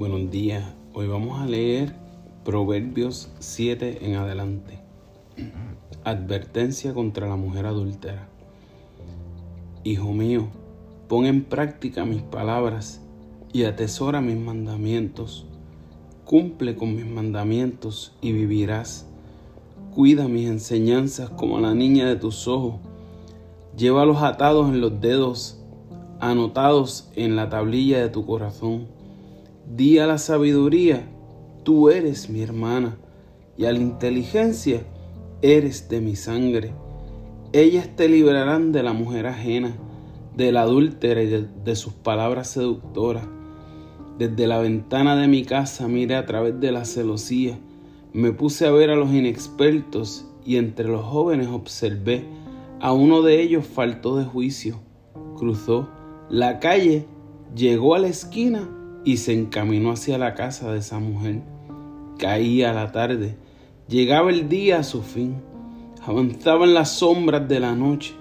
Buenos días. Hoy vamos a leer Proverbios 7 en adelante. Advertencia contra la mujer adúltera. Hijo mío, pon en práctica mis palabras y atesora mis mandamientos. Cumple con mis mandamientos y vivirás. Cuida mis enseñanzas como la niña de tus ojos. Llévalos atados en los dedos, anotados en la tablilla de tu corazón Di a la sabiduría, tú eres mi hermana, y a la inteligencia, eres de mi sangre. Ellas te librarán de la mujer ajena, de la adúltera y de, de sus palabras seductoras. Desde la ventana de mi casa miré a través de la celosía, me puse a ver a los inexpertos y entre los jóvenes observé a uno de ellos faltó de juicio. Cruzó la calle, llegó a la esquina y se encaminó hacia la casa de esa mujer. Caía la tarde, llegaba el día a su fin, avanzaban las sombras de la noche.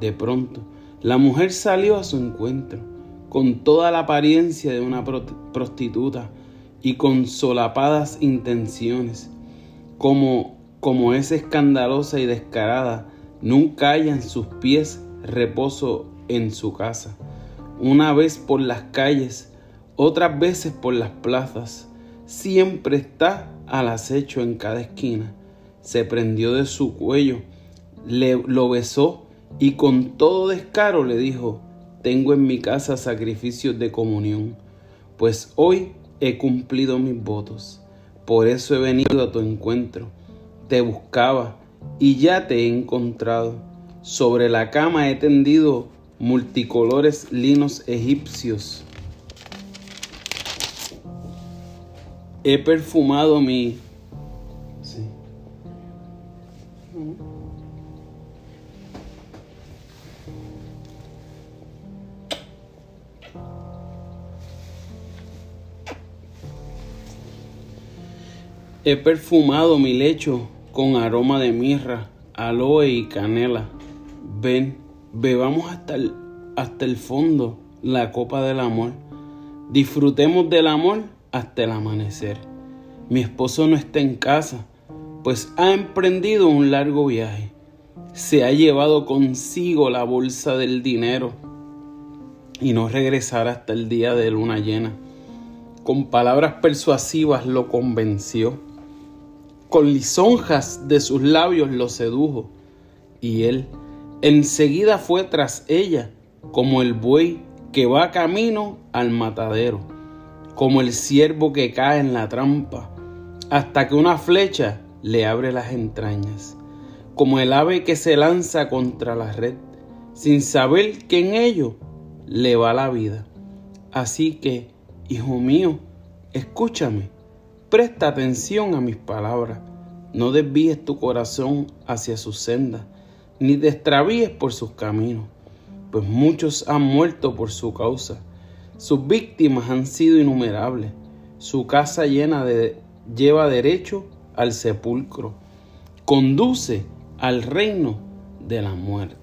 De pronto, la mujer salió a su encuentro, con toda la apariencia de una prostituta y con solapadas intenciones. Como, como es escandalosa y descarada, nunca haya en sus pies reposo en su casa. Una vez por las calles, otras veces por las plazas. Siempre está al acecho en cada esquina. Se prendió de su cuello, le, lo besó y con todo descaro le dijo, tengo en mi casa sacrificios de comunión, pues hoy he cumplido mis votos. Por eso he venido a tu encuentro. Te buscaba y ya te he encontrado. Sobre la cama he tendido multicolores linos egipcios he perfumado mi... Sí. He perfumado mi lecho con aroma de mirra, aloe y canela. Ven, bebamos hasta el, hasta el fondo la copa del amor. Disfrutemos del amor hasta el amanecer. Mi esposo no está en casa, pues ha emprendido un largo viaje. Se ha llevado consigo la bolsa del dinero y no regresará hasta el día de luna llena. Con palabras persuasivas lo convenció. Con lisonjas de sus labios lo sedujo. Y él enseguida fue tras ella como el buey que va camino al matadero como el ciervo que cae en la trampa, hasta que una flecha le abre las entrañas, como el ave que se lanza contra la red, sin saber que en ello le va la vida. Así que, hijo mío, escúchame, presta atención a mis palabras, no desvíes tu corazón hacia sus sendas, ni te extravíes por sus caminos, pues muchos han muerto por su causa sus víctimas han sido innumerables. Su casa llena de lleva derecho al sepulcro. Conduce al reino de la muerte.